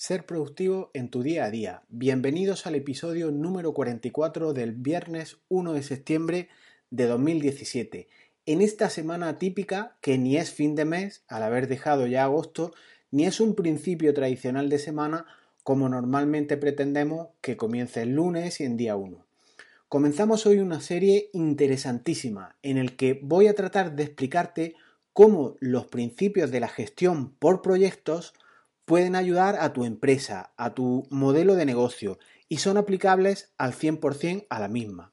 Ser productivo en tu día a día. Bienvenidos al episodio número 44 del viernes 1 de septiembre de 2017. En esta semana típica, que ni es fin de mes, al haber dejado ya agosto, ni es un principio tradicional de semana como normalmente pretendemos que comience el lunes y en día 1. Comenzamos hoy una serie interesantísima en el que voy a tratar de explicarte cómo los principios de la gestión por proyectos pueden ayudar a tu empresa, a tu modelo de negocio y son aplicables al 100% a la misma.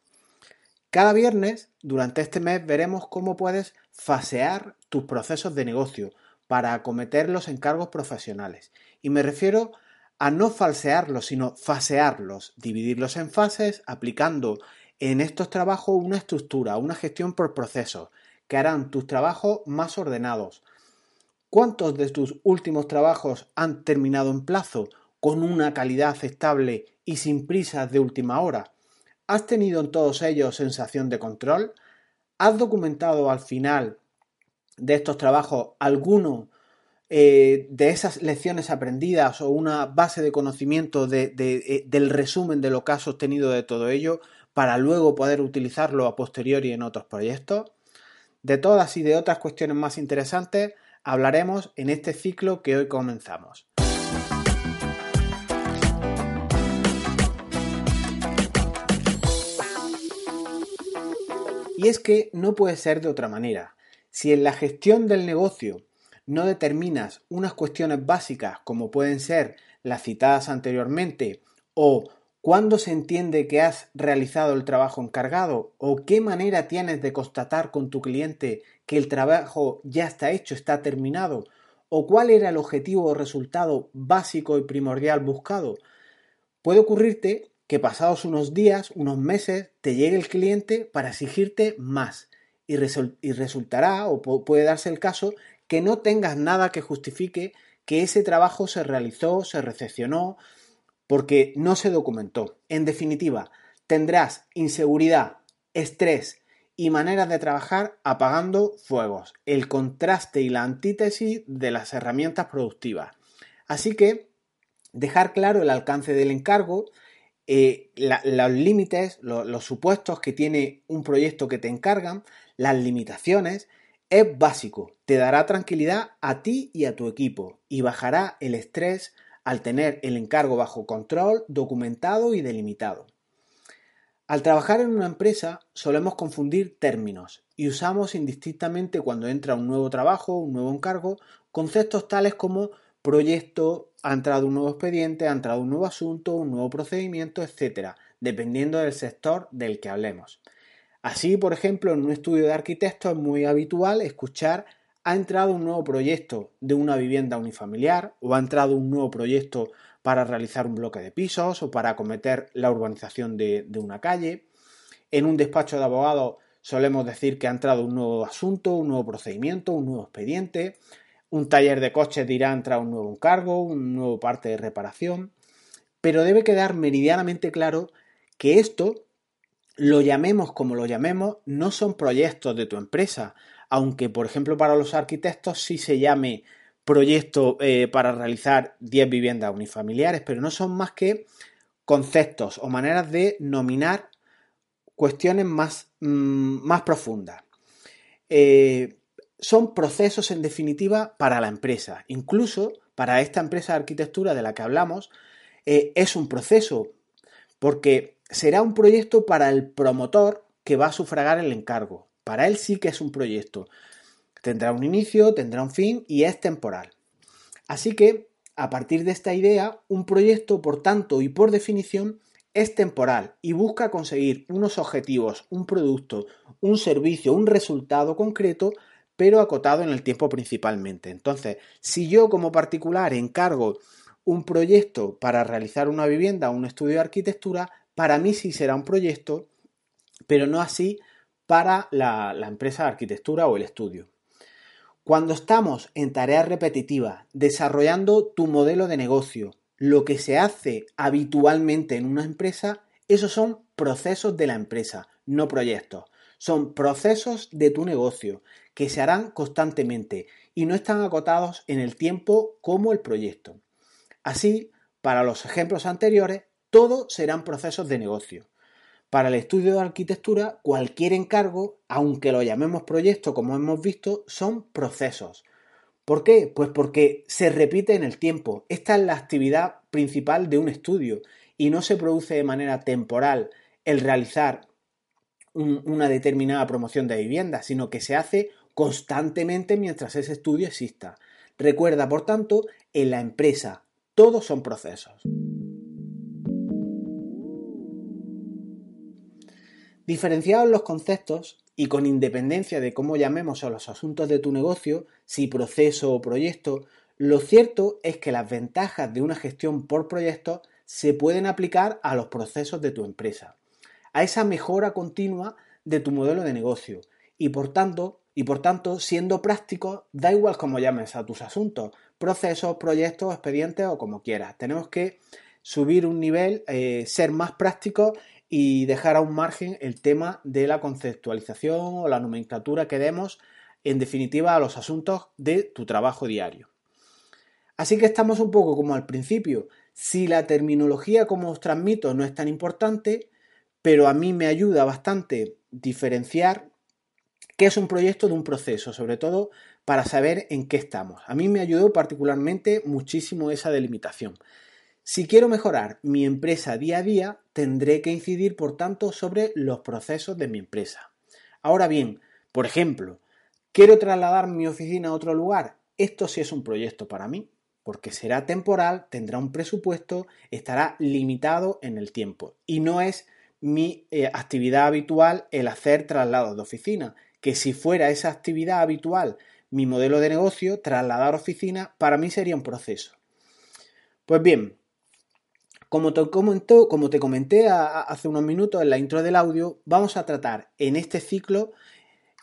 Cada viernes, durante este mes, veremos cómo puedes fasear tus procesos de negocio para acometer los encargos profesionales. Y me refiero a no falsearlos, sino fasearlos, dividirlos en fases, aplicando en estos trabajos una estructura, una gestión por procesos, que harán tus trabajos más ordenados, ¿Cuántos de tus últimos trabajos han terminado en plazo, con una calidad aceptable y sin prisas de última hora? ¿Has tenido en todos ellos sensación de control? ¿Has documentado al final de estos trabajos alguno eh, de esas lecciones aprendidas o una base de conocimiento eh, del resumen de lo que has obtenido de todo ello para luego poder utilizarlo a posteriori en otros proyectos? De todas y de otras cuestiones más interesantes, hablaremos en este ciclo que hoy comenzamos. Y es que no puede ser de otra manera. Si en la gestión del negocio no determinas unas cuestiones básicas como pueden ser las citadas anteriormente o ¿Cuándo se entiende que has realizado el trabajo encargado? ¿O qué manera tienes de constatar con tu cliente que el trabajo ya está hecho, está terminado? ¿O cuál era el objetivo o resultado básico y primordial buscado? Puede ocurrirte que pasados unos días, unos meses, te llegue el cliente para exigirte más y, resultará o puede darse el caso que no tengas nada que justifique que ese trabajo se realizó, se recepcionó, porque no se documentó. En definitiva, tendrás inseguridad, estrés y maneras de trabajar apagando fuegos, el contraste y la antítesis de las herramientas productivas. Así que dejar claro el alcance del encargo, eh, los límites, los supuestos que tiene un proyecto que te encargan, las limitaciones, es básico, te dará tranquilidad a ti y a tu equipo y bajará el estrés al tener el encargo bajo control, documentado y delimitado. Al trabajar en una empresa solemos confundir términos y usamos indistintamente cuando entra un nuevo trabajo, un nuevo encargo, conceptos tales como proyecto, ha entrado un nuevo expediente, ha entrado un nuevo asunto, un nuevo procedimiento, etc., dependiendo del sector del que hablemos. Así, por ejemplo, en un estudio de arquitectos es muy habitual escuchar ha entrado un nuevo proyecto de una vivienda unifamiliar o ha entrado un nuevo proyecto para realizar un bloque de pisos o para acometer la urbanización de, una calle. En un despacho de abogados solemos decir que ha entrado un nuevo asunto, un nuevo procedimiento, un nuevo expediente. Un taller de coches dirá entrar un nuevo encargo, un nuevo parte de reparación. Pero debe quedar meridianamente claro que esto, lo llamemos como lo llamemos, no son proyectos de tu empresa, aunque por ejemplo para los arquitectos sí se llame proyecto eh, para realizar 10 viviendas unifamiliares, pero no son más que conceptos o maneras de nominar cuestiones más, mm, más profundas. Eh, son procesos en definitiva para la empresa. Incluso para esta empresa de arquitectura de la que hablamos, eh, es un proceso porque será un proyecto para el promotor que va a sufragar el encargo. Para él sí que es un proyecto. Tendrá un inicio, tendrá un fin y es temporal. Así que, a partir de esta idea, un proyecto, por tanto y por definición, es temporal y busca conseguir unos objetivos, un producto, un servicio, un resultado concreto, pero acotado en el tiempo principalmente. Entonces, si yo como particular encargo un proyecto para realizar una vivienda o un estudio de arquitectura, para mí sí será un proyecto, pero no así para la, empresa de arquitectura o el estudio. Cuando estamos en tareas repetitivas, desarrollando tu modelo de negocio, lo que se hace habitualmente en una empresa, esos son procesos de la empresa, no proyectos. Son procesos de tu negocio que se harán constantemente y no están acotados en el tiempo como el proyecto. Así, para los ejemplos anteriores, todo serán procesos de negocio. Para el estudio de arquitectura, cualquier encargo, aunque lo llamemos proyecto como hemos visto, son procesos. ¿Por qué? Pues porque se repite en el tiempo. Esta es la actividad principal de un estudio y no se produce de manera temporal el realizar una determinada promoción de vivienda, sino que se hace constantemente mientras ese estudio exista. Recuerda, por tanto, en la empresa todos son procesos. Diferenciados los conceptos y con independencia de cómo llamemos a los asuntos de tu negocio, si proceso o proyecto, lo cierto es que las ventajas de una gestión por proyectos se pueden aplicar a los procesos de tu empresa, a esa mejora continua de tu modelo de negocio y por tanto, y por tanto, siendo práctico, da igual cómo llames a tus asuntos, procesos, proyectos, expedientes o como quieras. Tenemos que subir un nivel, eh, ser más prácticos y dejar a un margen el tema de la conceptualización o la nomenclatura que demos, en definitiva, a los asuntos de tu trabajo diario. Así que estamos un poco como al principio. Si la terminología como os transmito no es tan importante, pero a mí me ayuda bastante diferenciar qué es un proyecto de un proceso, sobre todo para saber en qué estamos. A mí me ayudó particularmente muchísimo esa delimitación. Si quiero mejorar mi empresa día a día, tendré que incidir, por tanto, sobre los procesos de mi empresa. Ahora bien, por ejemplo, ¿quiero trasladar mi oficina a otro lugar? Esto sí es un proyecto para mí, porque será temporal, tendrá un presupuesto, estará limitado en el tiempo. Y no es mi eh, actividad habitual el hacer traslados de oficina, que si fuera esa actividad habitual mi modelo de negocio, trasladar oficina, para mí sería un proceso. Pues bien, como te, comenté hace unos minutos en la intro del audio, vamos a tratar en este ciclo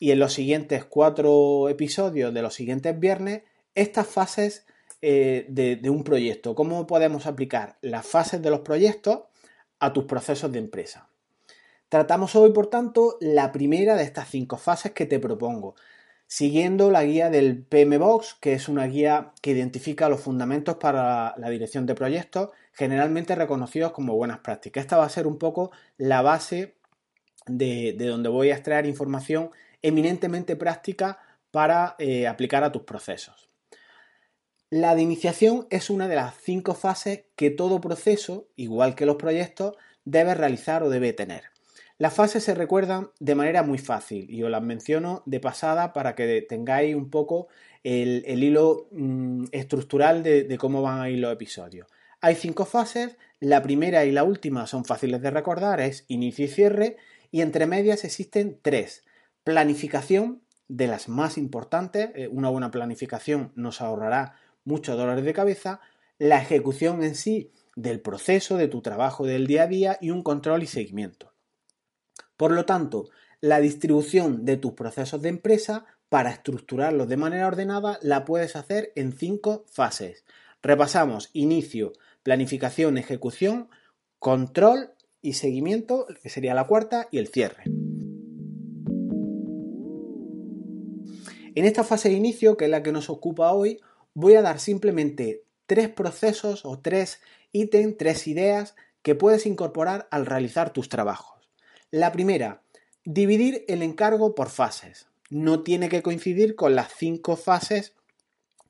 y en los siguientes cuatro episodios de los siguientes viernes estas fases eh, de, de un proyecto. Cómo podemos aplicar las fases de los proyectos a tus procesos de empresa. Tratamos hoy, por tanto, la primera de estas cinco fases que te propongo, siguiendo la guía del PMBOX, que es una guía que identifica los fundamentos para la dirección de proyectos, generalmente reconocidos como buenas prácticas. Esta va a ser un poco la base de, donde voy a extraer información eminentemente práctica para eh, aplicar a tus procesos. La de iniciación es una de las cinco fases que todo proceso, igual que los proyectos, debe realizar o debe tener. Las fases se recuerdan de manera muy fácil y os las menciono de pasada para que tengáis un poco el, hilo mm, estructural de, cómo van a ir los episodios. Hay cinco fases, la primera y la última son fáciles de recordar, es inicio y cierre, y entre medias existen tres. Planificación, de las más importantes, eh, una buena planificación nos ahorrará muchos dolores de cabeza, la ejecución en sí del proceso, de tu trabajo del día a día y un control y seguimiento. Por lo tanto, la distribución de tus procesos de empresa para estructurarlos de manera ordenada la puedes hacer en cinco fases. Repasamos inicio, planificación, ejecución, control y seguimiento, que sería la cuarta, y el cierre. En esta fase de inicio, que es la que nos ocupa hoy, voy a dar simplemente tres procesos o tres ítems, tres ideas que puedes incorporar al realizar tus trabajos. La primera, dividir el encargo por fases. No tiene que coincidir con las cinco fases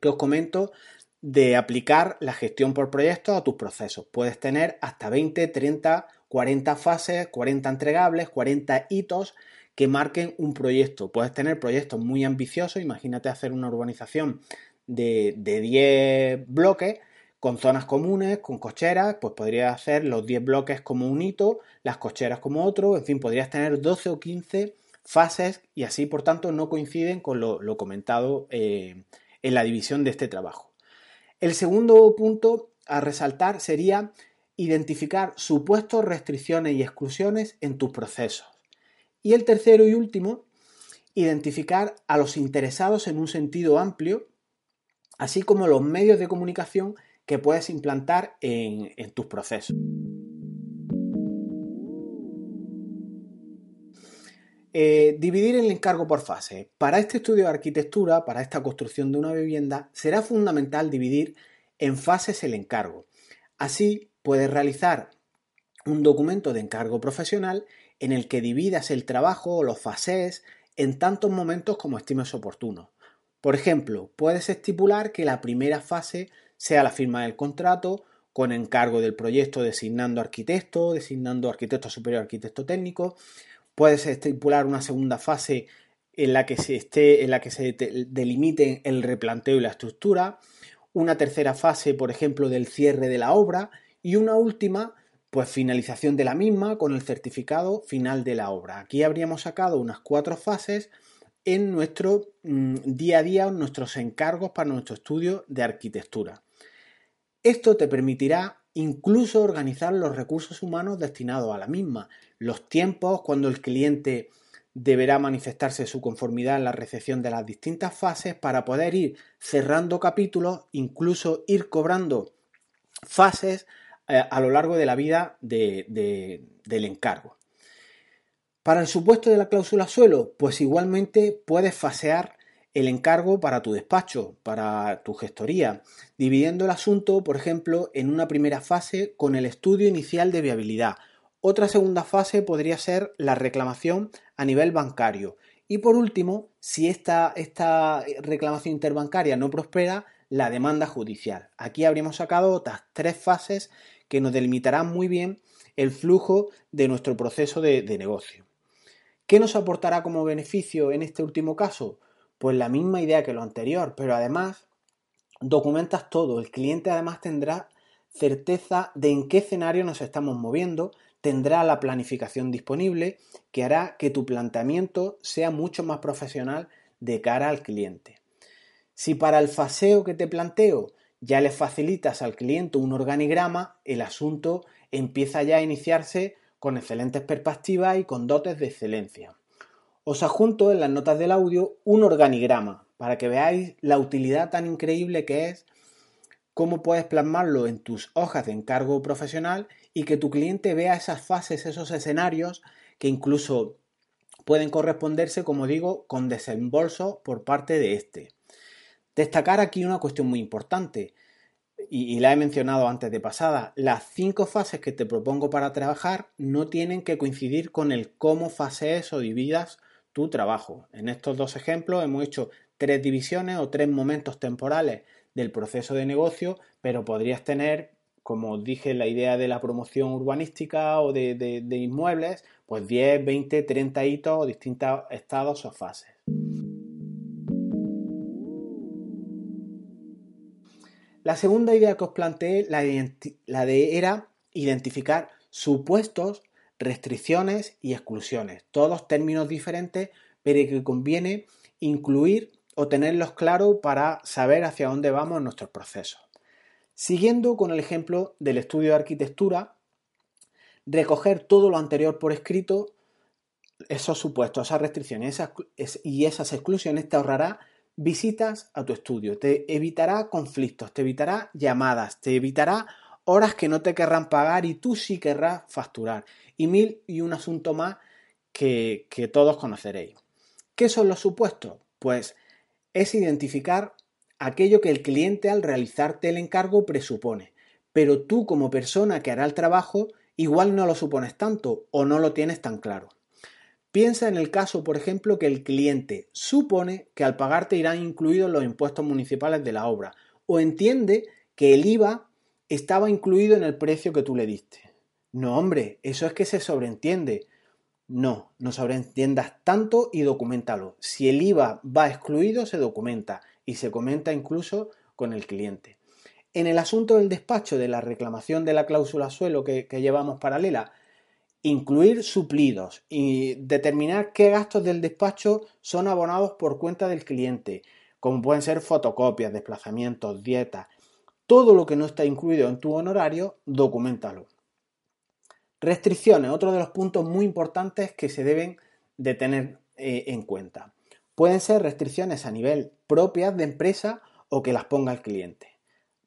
que os comento de aplicar la gestión por proyectos a tus procesos. Puedes tener hasta 20, 30, 40 fases, 40 entregables, 40 hitos que marquen un proyecto. Puedes tener proyectos muy ambiciosos, imagínate hacer una urbanización de, de 10 bloques con zonas comunes, con cocheras, pues podrías hacer los 10 bloques como un hito, las cocheras como otro, en fin, podrías tener 12 o 15 fases y así, por tanto, no coinciden con lo, comentado eh, en la división de este trabajo. El segundo punto a resaltar sería identificar supuestos restricciones y exclusiones en tus procesos. Y el tercero y último, identificar a los interesados en un sentido amplio, así como los medios de comunicación que puedes implantar en, tus procesos. Eh, dividir el encargo por fase. Para este estudio de arquitectura, para esta construcción de una vivienda, será fundamental dividir en fases el encargo. Así puedes realizar un documento de encargo profesional en el que dividas el trabajo o los fases en tantos momentos como estimes oportuno. Por ejemplo, puedes estipular que la primera fase sea la firma del contrato con encargo del proyecto designando arquitecto, designando arquitecto superior, arquitecto técnico. Puedes estipular una segunda fase en la que se esté, en la que se delimite el replanteo y la estructura, una tercera fase, por ejemplo, del cierre de la obra y una última, pues finalización de la misma con el certificado final de la obra. Aquí habríamos sacado unas cuatro fases en nuestro mm, día a día, nuestros encargos para nuestro estudio de arquitectura. Esto te permitirá incluso organizar los recursos humanos destinados a la misma, los tiempos cuando el cliente deberá manifestarse su conformidad en la recepción de las distintas fases para poder ir cerrando capítulos, incluso ir cobrando fases eh, a lo largo de la vida del encargo. Para el supuesto de la cláusula suelo, pues igualmente puedes fasear el encargo para tu despacho, para tu gestoría, dividiendo el asunto, por ejemplo, en una primera fase con el estudio inicial de viabilidad. Otra segunda fase podría ser la reclamación a nivel bancario. Y por último, si esta, esta reclamación interbancaria no prospera, la demanda judicial. Aquí habríamos sacado otras tres fases que nos delimitarán muy bien el flujo de nuestro proceso de, de negocio. ¿Qué nos aportará como beneficio en este último caso? Pues la misma idea que lo anterior, pero además documentas todo. El cliente además tendrá certeza de en qué escenario nos estamos moviendo, tendrá la planificación disponible que hará que tu planteamiento sea mucho más profesional de cara al cliente. Si para el faseo que te planteo ya le facilitas al cliente un organigrama, el asunto empieza ya a iniciarse con excelentes perspectivas y con dotes de excelencia. Os adjunto en las notas del audio un organigrama para que veáis la utilidad tan increíble que es cómo puedes plasmarlo en tus hojas de encargo profesional y que tu cliente vea esas fases, esos escenarios que incluso pueden corresponderse, como digo, con desembolso por parte de este. Destacar aquí una cuestión muy importante, y, la he mencionado antes de pasada, las cinco fases que te propongo para trabajar no tienen que coincidir con el cómo fases o dividas tu trabajo. En estos dos ejemplos hemos hecho tres divisiones o tres momentos temporales del proceso de negocio, pero podrías tener, como dije, la idea de la promoción urbanística o de, de inmuebles, pues 10, 20, 30 hitos o distintos estados o fases. La segunda idea que os planteé, la, de era identificar supuestos restricciones y exclusiones, todos términos diferentes, pero que conviene incluir o tenerlos claros para saber hacia dónde vamos en nuestros procesos. Siguiendo con el ejemplo del estudio de arquitectura, recoger todo lo anterior por escrito, esos supuestos, esas restricciones y esas exclusiones te ahorrará visitas a tu estudio, te evitará conflictos, te evitará llamadas, te evitará horas que no te querrán pagar y tú sí querrás facturar y mil y un asunto más que, todos conoceréis. ¿Qué son los supuestos? Pues es identificar aquello que el cliente al realizarte el encargo presupone, pero tú como persona que hará el trabajo igual no lo supones tanto o no lo tienes tan claro. Piensa en el caso, por ejemplo, que el cliente supone que al pagarte irán incluidos los impuestos municipales de la obra o entiende que el IVA estaba incluido en el precio que tú le diste. No, hombre, eso es que se sobreentiende. No, no sobreentiendas tanto y documentalo. Si el IVA va excluido, se documenta y se comenta incluso con el cliente. En el asunto del despacho de la reclamación de la cláusula suelo que, llevamos paralela, incluir suplidos y determinar qué gastos del despacho son abonados por cuenta del cliente, como pueden ser fotocopias, desplazamientos, dietas. Todo lo que no está incluido en tu honorario, documentalo. Restricciones, otro de los puntos muy importantes que se deben de tener eh, en cuenta. Pueden ser restricciones a nivel propias de empresa o que las ponga el cliente.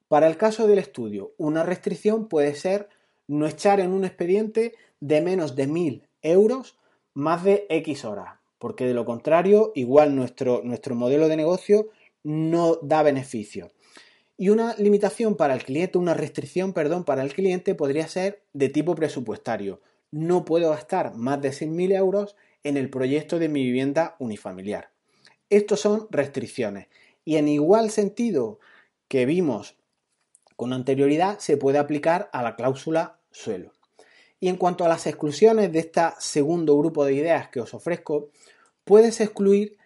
Para el caso del estudio, una restricción puede ser no echar en un expediente de menos de 1.000 euros más de X horas, porque de lo contrario, igual nuestro, nuestro modelo de negocio no da beneficio. Y una limitación para el cliente, una restricción, perdón, para el cliente podría ser de tipo presupuestario. No puedo gastar más de 6.000 euros en el proyecto de mi vivienda unifamiliar. Estos son restricciones. Y en igual sentido que vimos con anterioridad, se puede aplicar a la cláusula suelo. Y en cuanto a las exclusiones de este segundo grupo de ideas que os ofrezco, puedes excluir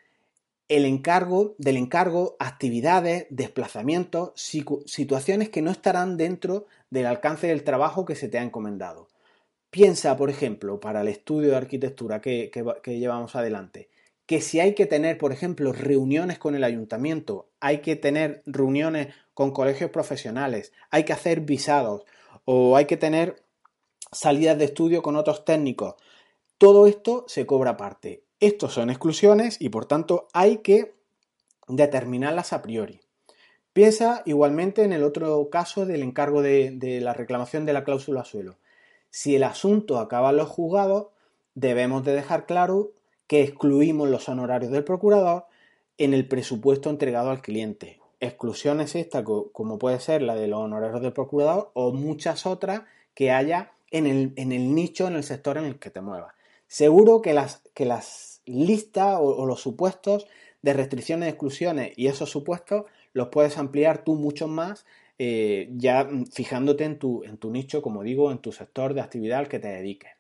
el encargo, del encargo, actividades, desplazamientos, situaciones que no estarán dentro del alcance del trabajo que se te ha encomendado. Piensa, por ejemplo, para el estudio de arquitectura que, que llevamos adelante, que si hay que tener, por ejemplo, reuniones con el ayuntamiento, hay que tener reuniones con colegios profesionales, hay que hacer visados o hay que tener salidas de estudio con otros técnicos, todo esto se cobra aparte. Estos son exclusiones y por tanto hay que determinarlas a priori. Piensa igualmente en el otro caso del encargo de, la reclamación de la cláusula suelo. Si el asunto acaba en los juzgados, debemos de dejar claro que excluimos los honorarios del procurador en el presupuesto entregado al cliente. Exclusiones esta como puede ser la de los honorarios del procurador o muchas otras que haya en el, en el nicho, en el sector en el que te muevas. Seguro que las, que las lista o, los supuestos de restricciones y exclusiones y esos supuestos los puedes ampliar tú mucho más eh, ya fijándote en tu, en tu nicho, como digo, en tu sector de actividad al que te dediques.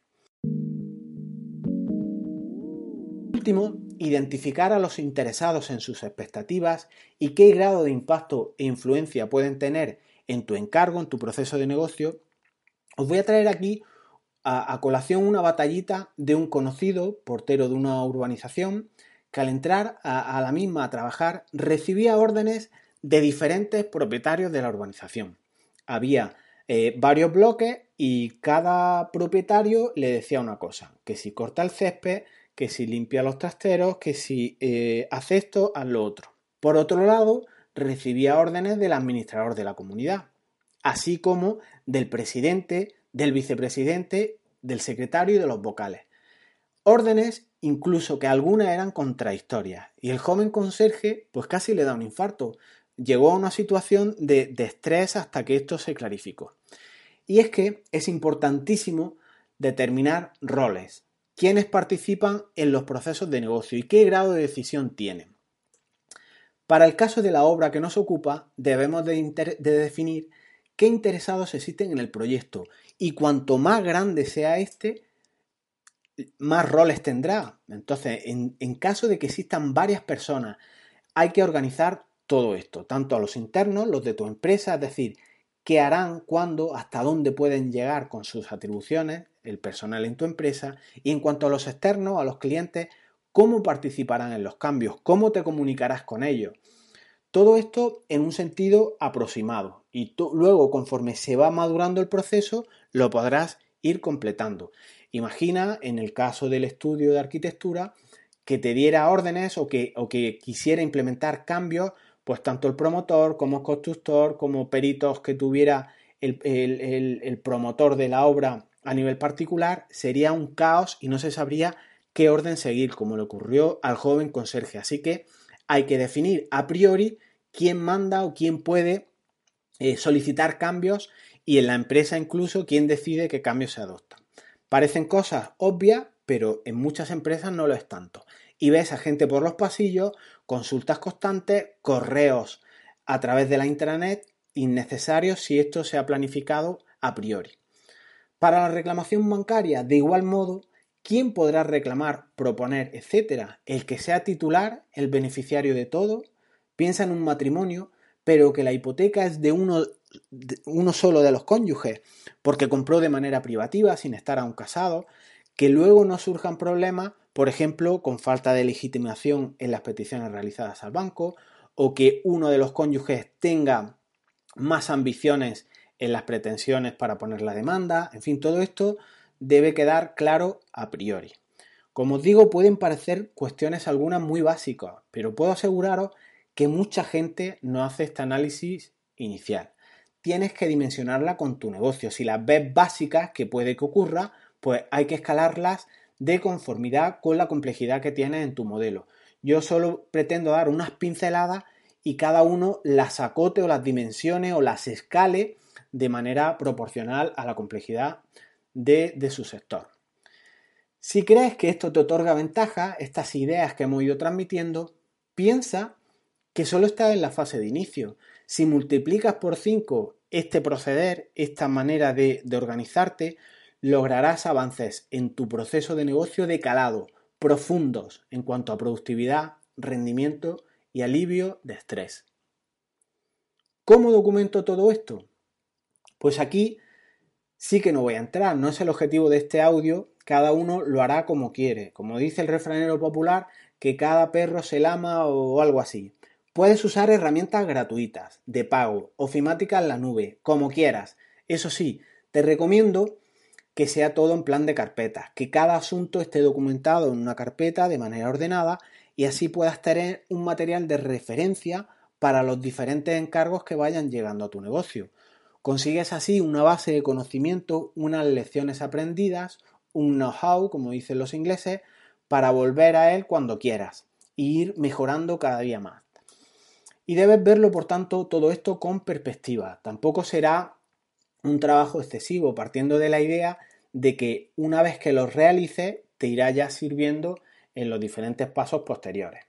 Último, identificar a los interesados en sus expectativas y qué grado de impacto e influencia pueden tener en tu encargo, en tu proceso de negocio. Os voy a traer aquí a, colación una batallita de un conocido portero de una urbanización que al entrar a, la misma a trabajar recibía órdenes de diferentes propietarios de la urbanización. Había eh, varios bloques y cada propietario le decía una cosa, que si corta el césped, que si limpia los trasteros, que si eh, hace esto, haz lo otro. Por otro lado, recibía órdenes del administrador de la comunidad, así como del presidente del vicepresidente, del secretario y de los vocales. Órdenes incluso que algunas eran contradictorias. Y el joven conserje pues casi le da un infarto. Llegó a una situación de, de estrés hasta que esto se clarificó. Y es que es importantísimo determinar roles, quiénes participan en los procesos de negocio y qué grado de decisión tienen. Para el caso de la obra que nos ocupa, debemos de, de definir qué interesados existen en el proyecto y cuanto más grande sea este, más roles tendrá. Entonces, en, caso de que existan varias personas, hay que organizar todo esto, tanto a los internos, los de tu empresa, es decir, qué harán, cuándo, hasta dónde pueden llegar con sus atribuciones, el personal en tu empresa, y en cuanto a los externos, a los clientes, cómo participarán en los cambios, cómo te comunicarás con ellos. Todo esto en un sentido aproximado y luego conforme se va madurando el proceso lo podrás ir completando. Imagina en el caso del estudio de arquitectura que te diera órdenes o que, o que quisiera implementar cambios, pues tanto el promotor como constructor, como peritos que tuviera el, el promotor de la obra a nivel particular, sería un caos y no se sabría qué orden seguir, como le ocurrió al joven conserje. Así que hay que definir a priori quién manda o quién puede eh, solicitar cambios y en la empresa incluso quién decide qué cambios se adoptan. Parecen cosas obvias, pero en muchas empresas no lo es tanto. Y ves a gente por los pasillos, consultas constantes, correos a través de la intranet innecesarios si esto se ha planificado a priori. Para la reclamación bancaria, de igual modo, ¿quién podrá reclamar, proponer, etcétera? El que sea titular, el beneficiario de todo, piensa en un matrimonio, pero que la hipoteca es de uno, uno solo de los cónyuges, porque compró de manera privativa sin estar aún casado, que luego no surjan problemas, por ejemplo, con falta de legitimación en las peticiones realizadas al banco, o que uno de los cónyuges tenga más ambiciones en las pretensiones para poner la demanda, en fin, todo esto debe quedar claro a priori. Como os digo, pueden parecer cuestiones algunas muy básicas, pero puedo aseguraros que mucha gente no hace este análisis inicial. Tienes que dimensionarla con tu negocio. Si las ves básicas, que puede que ocurra, pues hay que escalarlas de conformidad con la complejidad que tienes en tu modelo. Yo solo pretendo dar unas pinceladas y cada uno las acote o las dimensiones o las escale de manera proporcional a la complejidad de, su sector. Si crees que esto te otorga ventaja, estas ideas que hemos ido transmitiendo, piensa que solo estás en la fase de inicio. Si multiplicas por 5 este proceder, esta manera de, de organizarte, lograrás avances en tu proceso de negocio de calado, profundos en cuanto a productividad, rendimiento y alivio de estrés. ¿Cómo documento todo esto? Pues aquí sí que no voy a entrar, no es el objetivo de este audio, cada uno lo hará como quiere, como dice el refranero popular, que cada perro se lama o algo así. Puedes usar herramientas gratuitas, de pago, ofimática en la nube, como quieras. Eso sí, te recomiendo que sea todo en plan de carpeta, que cada asunto esté documentado en una carpeta de manera ordenada y así puedas tener un material de referencia para los diferentes encargos que vayan llegando a tu negocio. Consigues así una base de conocimiento, unas lecciones aprendidas, un know-how, como dicen los ingleses, para volver a él cuando quieras e ir mejorando cada día más. Y debes verlo, por tanto, todo esto con perspectiva. Tampoco será un trabajo excesivo, partiendo de la idea de que una vez que lo realices, te irá ya sirviendo en los diferentes pasos posteriores.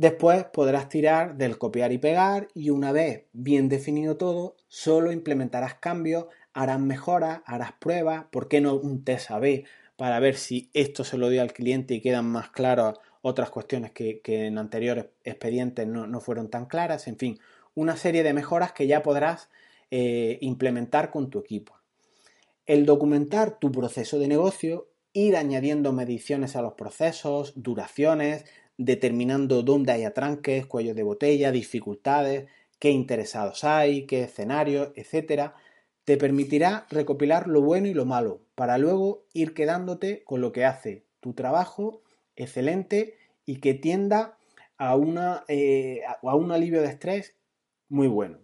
Después podrás tirar del copiar y pegar y una vez bien definido todo, solo implementarás cambios, harás mejoras, harás pruebas, ¿por qué no un test A-B para ver si esto se lo dio al cliente y quedan más claras otras cuestiones que, en anteriores expedientes no, fueron tan claras, en fin, una serie de mejoras que ya podrás eh, implementar con tu equipo. El documentar tu proceso de negocio, ir añadiendo mediciones a los procesos, duraciones, determinando dónde hay atranques, cuellos de botella, dificultades, qué interesados hay, qué escenarios, etcétera, te permitirá recopilar lo bueno y lo malo para luego ir quedándote con lo que hace tu trabajo excelente y que tienda a, una, eh, a un alivio de estrés muy bueno.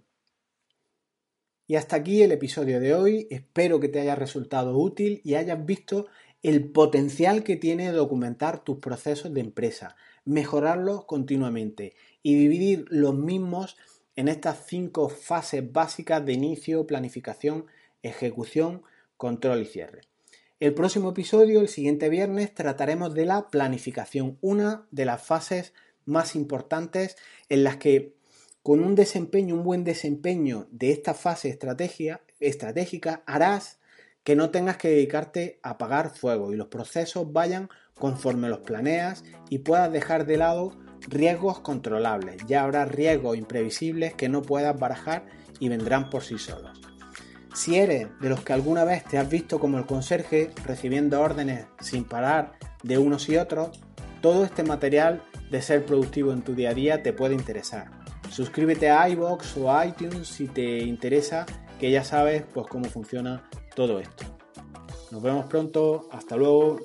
Y hasta aquí el episodio de hoy. Espero que te haya resultado útil y hayas visto el potencial que tiene documentar tus procesos de empresa, mejorarlos continuamente y dividir los mismos en estas cinco fases básicas de inicio, planificación, ejecución, control y cierre. El próximo episodio, el siguiente viernes, trataremos de la planificación, una de las fases más importantes en las que con un desempeño, un buen desempeño de esta fase estratégica, harás que no tengas que dedicarte a apagar fuego y los procesos vayan conforme los planeas y puedas dejar de lado riesgos controlables. Ya habrá riesgos imprevisibles que no puedas barajar y vendrán por sí solos. Si eres de los que alguna vez te has visto como el conserje recibiendo órdenes sin parar de unos y otros, todo este material de ser productivo en tu día a día te puede interesar. Suscríbete a iBox o a iTunes si te interesa, que ya sabes pues cómo funciona todo esto. Nos vemos pronto, hasta luego.